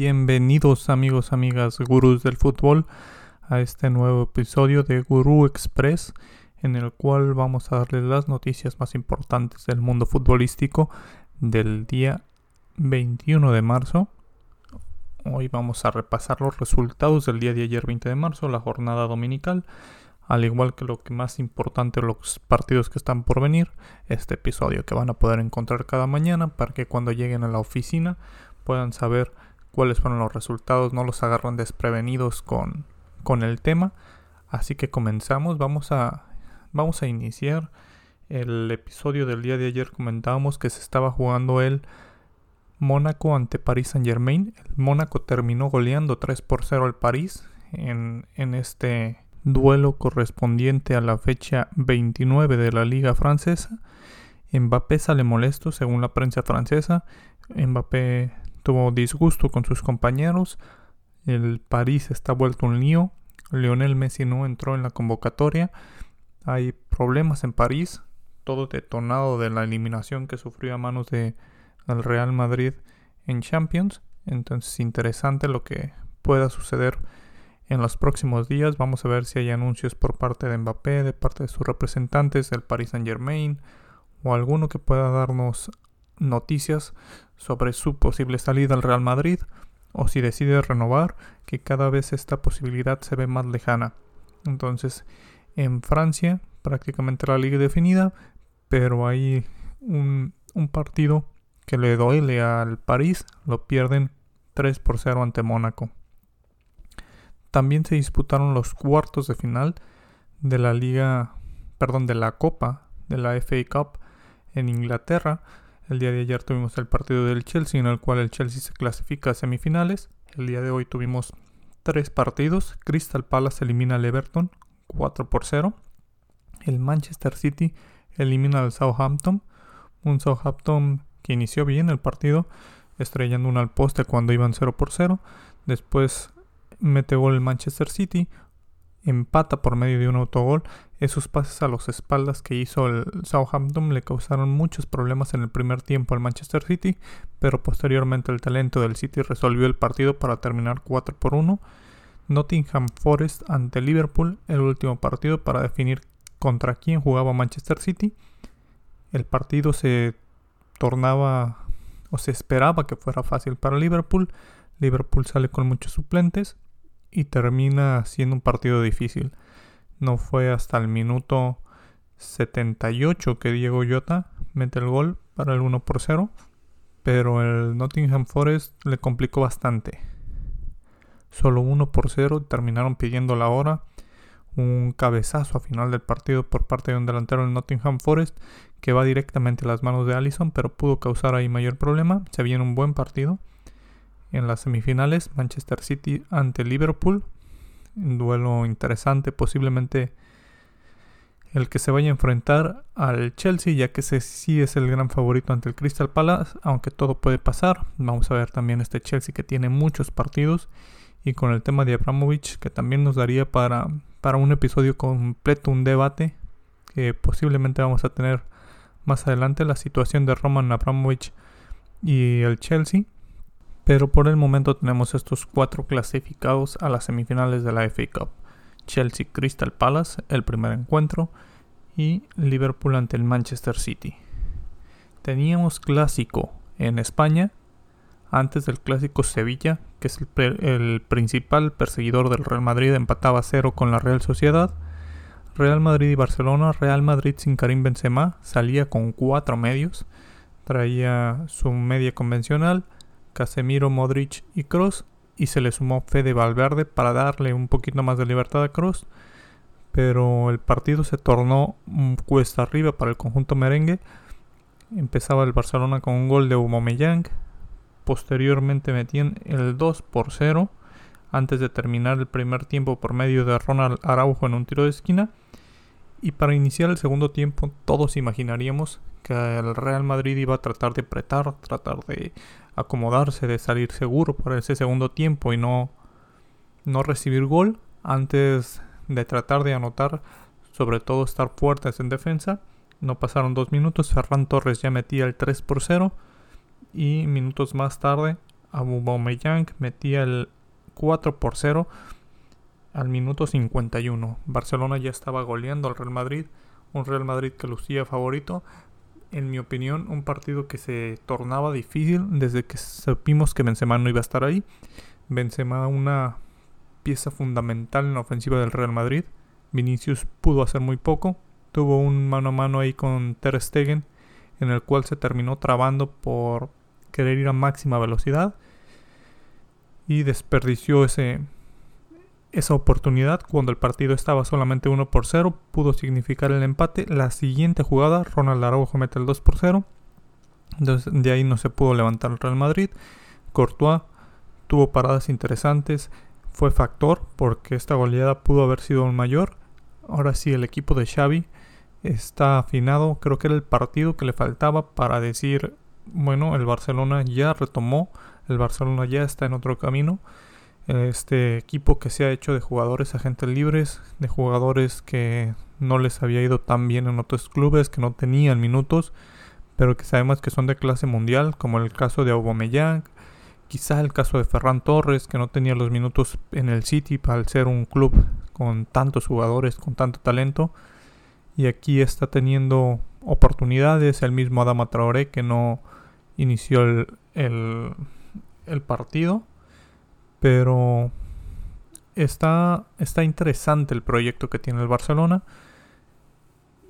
Bienvenidos amigos, amigas, gurús del fútbol a este nuevo episodio de Gurú Express en el cual vamos a darles las noticias más importantes del mundo futbolístico del día 21 de marzo. Hoy vamos a repasar los resultados del día de ayer 20 de marzo, la jornada dominical, al igual que lo que más importante los partidos que están por venir, este episodio que van a poder encontrar cada mañana para que cuando lleguen a la oficina puedan saber cuáles fueron los resultados, no los agarran desprevenidos con, con el tema. Así que comenzamos, vamos a, vamos a iniciar el episodio del día de ayer. Comentábamos que se estaba jugando el Mónaco ante París Saint Germain. El Mónaco terminó goleando 3 por 0 al París en, en este duelo correspondiente a la fecha 29 de la liga francesa. Mbappé sale molesto según la prensa francesa. Mbappé tuvo disgusto con sus compañeros. El París está vuelto un lío. Lionel Messi no entró en la convocatoria. Hay problemas en París. Todo detonado de la eliminación que sufrió a manos de el Real Madrid en Champions. Entonces interesante lo que pueda suceder en los próximos días. Vamos a ver si hay anuncios por parte de Mbappé, de parte de sus representantes del Paris Saint Germain o alguno que pueda darnos noticias sobre su posible salida al Real Madrid o si decide renovar, que cada vez esta posibilidad se ve más lejana. Entonces, en Francia prácticamente la liga definida, pero hay un, un partido que le duele al París, lo pierden 3 por 0 ante Mónaco. También se disputaron los cuartos de final de la liga, perdón, de la Copa de la FA Cup en Inglaterra, el día de ayer tuvimos el partido del Chelsea en el cual el Chelsea se clasifica a semifinales. El día de hoy tuvimos tres partidos. Crystal Palace elimina al Everton 4 por 0. El Manchester City elimina al Southampton. Un Southampton que inició bien el partido, estrellando uno al poste cuando iban 0 por 0. Después mete gol el Manchester City empata por medio de un autogol. Esos pases a los espaldas que hizo el Southampton le causaron muchos problemas en el primer tiempo al Manchester City, pero posteriormente el talento del City resolvió el partido para terminar 4 por 1. Nottingham Forest ante Liverpool, el último partido para definir contra quién jugaba Manchester City. El partido se tornaba o se esperaba que fuera fácil para Liverpool. Liverpool sale con muchos suplentes y termina siendo un partido difícil. No fue hasta el minuto 78 que Diego Jota mete el gol para el 1 por 0, pero el Nottingham Forest le complicó bastante. Solo 1 por 0 terminaron pidiendo la hora. Un cabezazo a final del partido por parte de un delantero del Nottingham Forest que va directamente a las manos de Allison, pero pudo causar ahí mayor problema. Se viene un buen partido en las semifinales, Manchester City ante Liverpool. Un duelo interesante, posiblemente el que se vaya a enfrentar al Chelsea, ya que ese sí es el gran favorito ante el Crystal Palace, aunque todo puede pasar. Vamos a ver también este Chelsea que tiene muchos partidos y con el tema de Abramovich que también nos daría para, para un episodio completo, un debate que posiblemente vamos a tener más adelante, la situación de Roman Abramovich y el Chelsea. Pero por el momento tenemos estos cuatro clasificados a las semifinales de la FA Cup. Chelsea Crystal Palace, el primer encuentro, y Liverpool ante el Manchester City. Teníamos clásico en España, antes del clásico Sevilla, que es el, principal perseguidor del Real Madrid, empataba cero con la Real Sociedad. Real Madrid y Barcelona, Real Madrid sin Karim Benzema, salía con cuatro medios, traía su media convencional, Casemiro, Modric y Cross. Y se le sumó Fede Valverde para darle un poquito más de libertad a Cross. Pero el partido se tornó cuesta arriba para el conjunto merengue. Empezaba el Barcelona con un gol de Aubameyang. Posteriormente metían el 2 por 0 antes de terminar el primer tiempo por medio de Ronald Araujo en un tiro de esquina. Y para iniciar el segundo tiempo, todos imaginaríamos que el Real Madrid iba a tratar de apretar, tratar de acomodarse, de salir seguro para ese segundo tiempo y no, no recibir gol antes de tratar de anotar, sobre todo estar fuertes en defensa. No pasaron dos minutos, Ferran Torres ya metía el 3 por 0 y minutos más tarde Aubameyang metía el 4 por 0 al minuto 51. Barcelona ya estaba goleando al Real Madrid, un Real Madrid que lucía favorito. En mi opinión, un partido que se tornaba difícil desde que supimos que Benzema no iba a estar ahí. Benzema una pieza fundamental en la ofensiva del Real Madrid. Vinicius pudo hacer muy poco. Tuvo un mano a mano ahí con Ter Stegen en el cual se terminó trabando por querer ir a máxima velocidad y desperdició ese, esa oportunidad cuando el partido estaba solamente 1 por 0 pudo significar el empate. La siguiente jugada Ronald Araujo mete el 2 por 0 entonces de ahí no se pudo levantar el Real Madrid. Courtois tuvo paradas interesantes fue factor porque esta goleada pudo haber sido un mayor. Ahora sí el equipo de Xavi está afinado. Creo que era el partido que le faltaba para decir bueno el Barcelona ya retomó el Barcelona ya está en otro camino este equipo que se ha hecho de jugadores agentes libres, de jugadores que no les había ido tan bien en otros clubes, que no tenían minutos, pero que sabemos que son de clase mundial, como el caso de Aubameyang, quizá el caso de Ferran Torres, que no tenía los minutos en el City al ser un club con tantos jugadores, con tanto talento, y aquí está teniendo oportunidades, el mismo Adama Traoré que no inició el, partido pero está, está interesante el proyecto que tiene el Barcelona.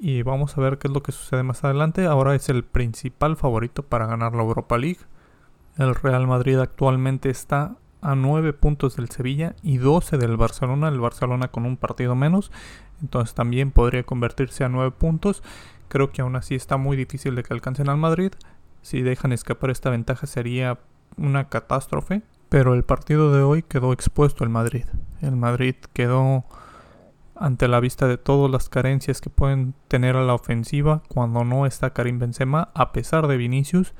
Y vamos a ver qué es lo que sucede más adelante. Ahora es el principal favorito para ganar la Europa League. El Real Madrid actualmente está a 9 puntos del Sevilla y 12 del Barcelona. El Barcelona con un partido menos. Entonces también podría convertirse a 9 puntos. Creo que aún así está muy difícil de que alcancen al Madrid. Si dejan escapar esta ventaja sería una catástrofe. Pero el partido de hoy quedó expuesto el Madrid. El Madrid quedó ante la vista de todas las carencias que pueden tener a la ofensiva cuando no está Karim Benzema, a pesar de Vinicius,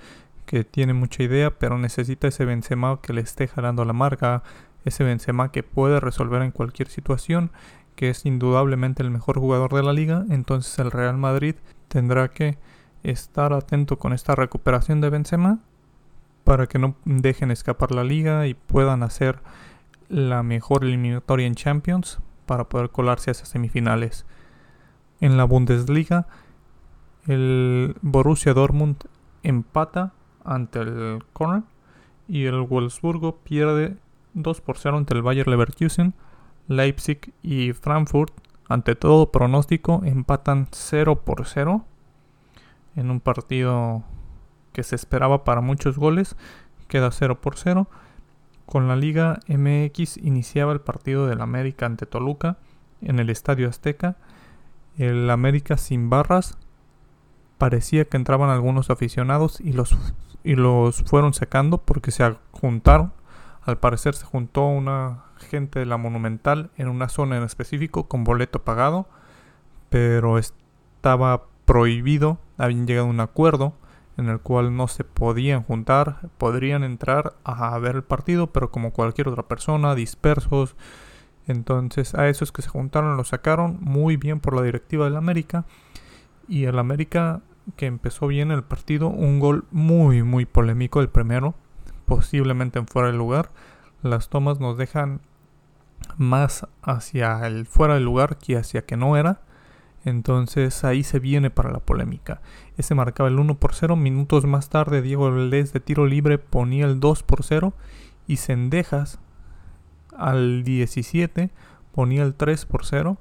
que tiene mucha idea, pero necesita ese Benzema que le esté jalando la marca, ese Benzema que puede resolver en cualquier situación, que es indudablemente el mejor jugador de la liga, entonces el Real Madrid tendrá que estar atento con esta recuperación de Benzema para que no dejen escapar la liga y puedan hacer la mejor eliminatoria en Champions para poder colarse a esas semifinales. En la Bundesliga, el Borussia Dortmund empata ante el Corner y el Wolfsburgo pierde 2 por 0 ante el Bayer Leverkusen. Leipzig y Frankfurt, ante todo pronóstico, empatan 0 por 0 en un partido que se esperaba para muchos goles, queda 0 por 0. Con la Liga MX iniciaba el partido del América ante Toluca en el Estadio Azteca. El América sin barras. Parecía que entraban algunos aficionados y los, y los fueron sacando porque se juntaron. Al parecer se juntó una gente de la Monumental en una zona en específico con boleto pagado, pero estaba prohibido, habían llegado a un acuerdo en el cual no se podían juntar, podrían entrar a ver el partido, pero como cualquier otra persona, dispersos. Entonces a esos que se juntaron los sacaron muy bien por la directiva del América. Y el América que empezó bien el partido, un gol muy muy polémico el primero, posiblemente en fuera de lugar. Las tomas nos dejan más hacia el fuera del lugar que hacia que no era. Entonces ahí se viene para la polémica. Ese marcaba el 1 por 0. Minutos más tarde, Diego Valdés de tiro libre ponía el 2 por 0. Y Cendejas al 17 ponía el 3 por 0.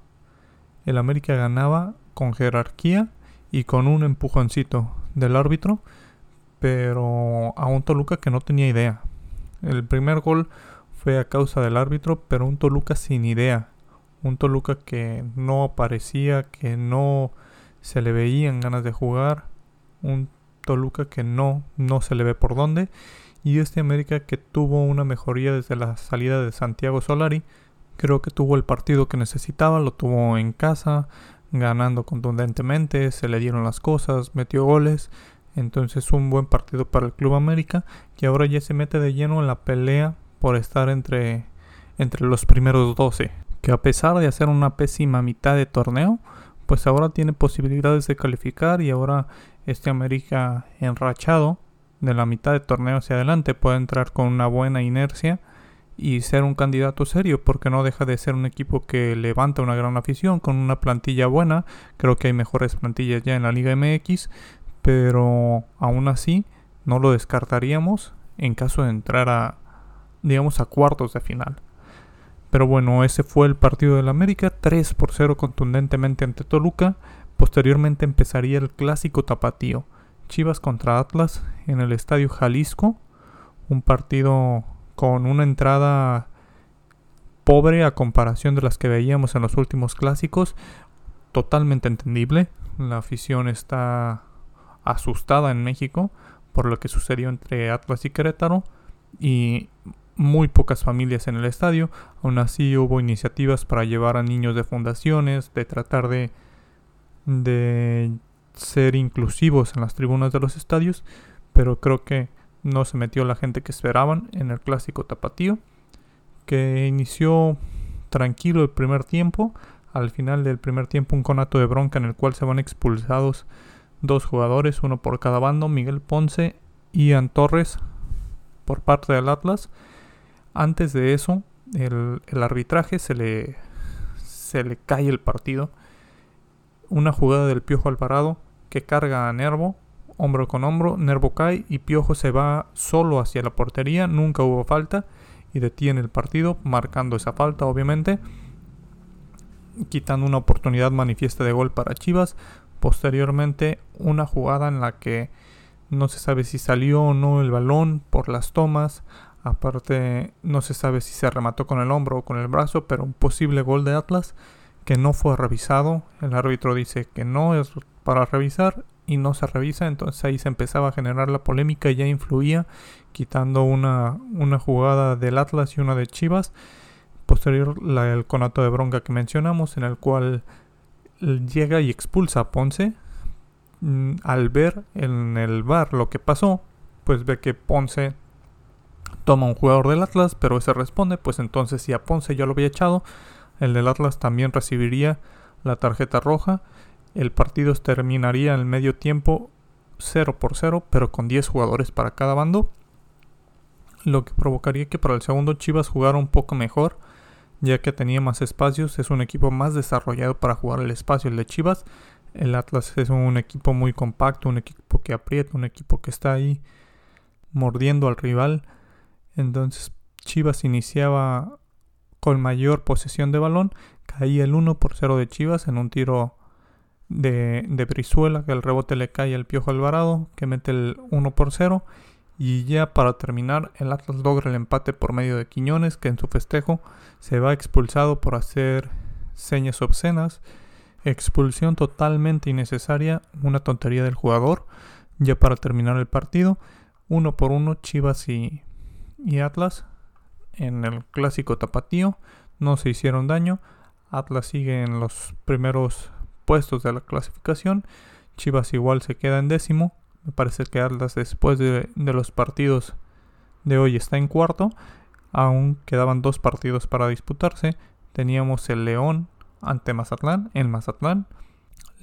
El América ganaba con jerarquía y con un empujoncito del árbitro. Pero a un Toluca que no tenía idea. El primer gol fue a causa del árbitro, pero un Toluca sin idea un Toluca que no parecía, que no se le veían ganas de jugar, un Toluca que no, no se le ve por dónde, y este América que tuvo una mejoría desde la salida de Santiago Solari, creo que tuvo el partido que necesitaba, lo tuvo en casa, ganando contundentemente, se le dieron las cosas, metió goles, entonces un buen partido para el Club América, que ahora ya se mete de lleno en la pelea por estar entre, entre los primeros 12 que a pesar de hacer una pésima mitad de torneo, pues ahora tiene posibilidades de calificar y ahora este América enrachado de la mitad de torneo hacia adelante puede entrar con una buena inercia y ser un candidato serio, porque no deja de ser un equipo que levanta una gran afición con una plantilla buena. Creo que hay mejores plantillas ya en la Liga MX, pero aún así no lo descartaríamos en caso de entrar a, digamos, a cuartos de final. Pero bueno, ese fue el partido del América, 3 por 0 contundentemente ante Toluca. Posteriormente empezaría el clásico tapatío. Chivas contra Atlas en el Estadio Jalisco. Un partido con una entrada pobre a comparación de las que veíamos en los últimos clásicos. Totalmente entendible. La afición está asustada en México por lo que sucedió entre Atlas y Querétaro. Y muy pocas familias en el estadio. Aún así hubo iniciativas para llevar a niños de fundaciones, de tratar de, de ser inclusivos en las tribunas de los estadios, pero creo que no se metió la gente que esperaban en el clásico tapatío, que inició tranquilo el primer tiempo. Al final del primer tiempo un conato de bronca en el cual se van expulsados dos jugadores, uno por cada bando, Miguel Ponce y Ian Torres por parte del Atlas. Antes de eso, el, arbitraje se le, se le cae el partido. Una jugada del Piojo Alvarado que carga a Nervo, hombro con hombro, Nervo cae y Piojo se va solo hacia la portería, nunca hubo falta y detiene el partido, marcando esa falta obviamente, quitando una oportunidad manifiesta de gol para Chivas. Posteriormente una jugada en la que no se sabe si salió o no el balón por las tomas. Aparte no se sabe si se remató con el hombro o con el brazo, pero un posible gol de Atlas que no fue revisado. El árbitro dice que no es para revisar y no se revisa. Entonces ahí se empezaba a generar la polémica y ya influía, quitando una, una jugada del Atlas y una de Chivas. Posterior el conato de bronca que mencionamos, en el cual llega y expulsa a Ponce. Mm, al ver en el bar lo que pasó, pues ve que Ponce toma un jugador del Atlas, pero ese responde, pues entonces si a Ponce ya lo había echado, el del Atlas también recibiría la tarjeta roja. El partido terminaría en el medio tiempo 0 por 0, pero con 10 jugadores para cada bando. Lo que provocaría que para el segundo Chivas jugara un poco mejor, ya que tenía más espacios. Es un equipo más desarrollado para jugar el espacio, el de Chivas. El Atlas es un equipo muy compacto, un equipo que aprieta, un equipo que está ahí mordiendo al rival. Entonces Chivas iniciaba con mayor posesión de balón. Caía el 1 por 0 de Chivas en un tiro de, de Brizuela, que el rebote le cae al Piojo Alvarado, que mete el 1 por 0. Y ya para terminar, el Atlas logra el empate por medio de Quiñones, que en su festejo se va expulsado por hacer señas obscenas. Expulsión totalmente innecesaria, una tontería del jugador. Ya para terminar el partido, uno por uno Chivas y, y Atlas en el clásico tapatío, no se hicieron daño. Atlas sigue en los primeros puestos de la clasificación. Chivas igual se queda en décimo. Me parece que Atlas después de, los partidos de hoy está en cuarto. Aún quedaban dos partidos para disputarse. Teníamos el León ante Mazatlán en Mazatlán.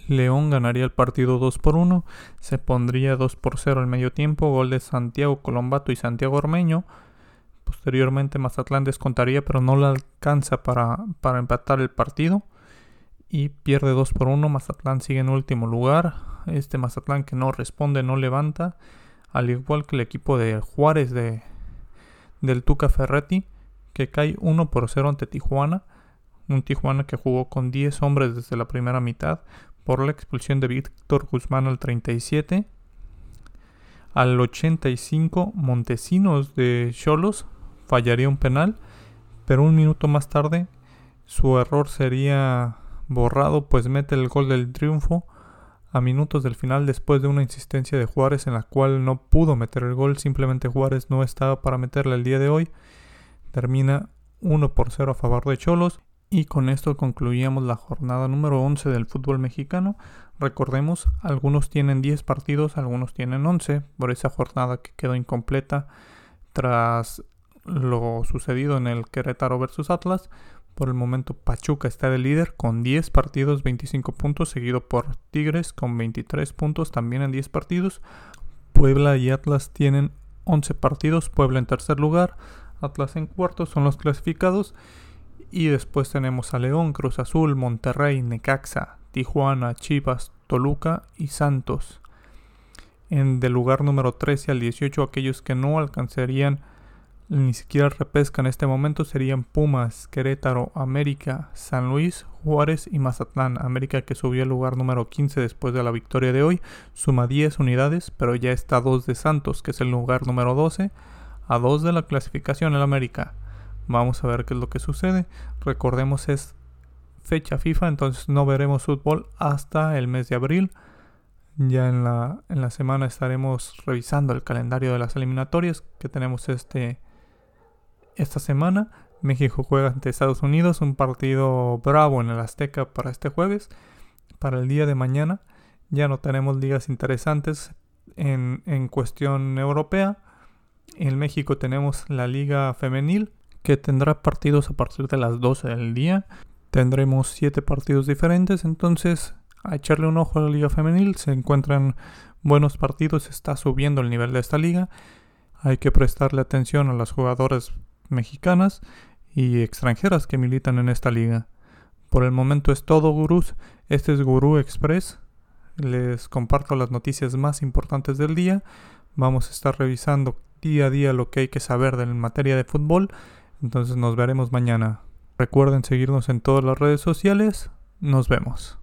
León ganaría el partido 2 por 1. Se pondría 2 por 0 al medio tiempo. Gol de Santiago Colombato y Santiago Ormeño. Posteriormente Mazatlán descontaría, pero no le alcanza para, para empatar el partido. Y pierde 2 por 1. Mazatlán sigue en último lugar. Este Mazatlán que no responde, no levanta. Al igual que el equipo de Juárez de, del Tuca Ferretti, que cae 1 por 0 ante Tijuana. Un Tijuana que jugó con 10 hombres desde la primera mitad por la expulsión de Víctor Guzmán al 37. Al 85, Montesinos de Cholos fallaría un penal, pero un minuto más tarde su error sería borrado, pues mete el gol del triunfo a minutos del final después de una insistencia de Juárez en la cual no pudo meter el gol, simplemente Juárez no estaba para meterle el día de hoy. Termina 1 por 0 a favor de Cholos y con esto concluíamos la jornada número 11 del fútbol mexicano. Recordemos, algunos tienen 10 partidos, algunos tienen 11 por esa jornada que quedó incompleta tras lo sucedido en el Querétaro versus Atlas. Por el momento Pachuca está de líder con 10 partidos, 25 puntos, seguido por Tigres con 23 puntos también en 10 partidos. Puebla y Atlas tienen 11 partidos, Puebla en tercer lugar, Atlas en cuarto, son los clasificados. Y después tenemos a León, Cruz Azul, Monterrey, Necaxa, Tijuana, Chivas, Toluca y Santos. En del lugar número 13 al 18, aquellos que no alcanzarían ni siquiera repesca en este momento serían Pumas, Querétaro, América, San Luis, Juárez y Mazatlán. América que subió al lugar número 15 después de la victoria de hoy, suma 10 unidades, pero ya está a 2 de Santos, que es el lugar número 12, a 2 de la clasificación en América. Vamos a ver qué es lo que sucede. Recordemos es fecha FIFA, entonces no veremos fútbol hasta el mes de abril. Ya en la, en la semana estaremos revisando el calendario de las eliminatorias que tenemos este esta semana México juega ante Estados Unidos, un partido bravo en el Azteca para este jueves. Para el día de mañana ya no tenemos ligas interesantes en, en cuestión europea. En México tenemos la liga femenil que tendrá partidos a partir de las 12 del día. Tendremos 7 partidos diferentes, entonces a echarle un ojo a la liga femenil. Se encuentran buenos partidos, está subiendo el nivel de esta liga. Hay que prestarle atención a las jugadoras mexicanas y extranjeras que militan en esta liga. Por el momento es todo, gurús. Este es Gurú Express. Les comparto las noticias más importantes del día. Vamos a estar revisando día a día lo que hay que saber en materia de fútbol. Entonces nos veremos mañana. Recuerden seguirnos en todas las redes sociales. Nos vemos.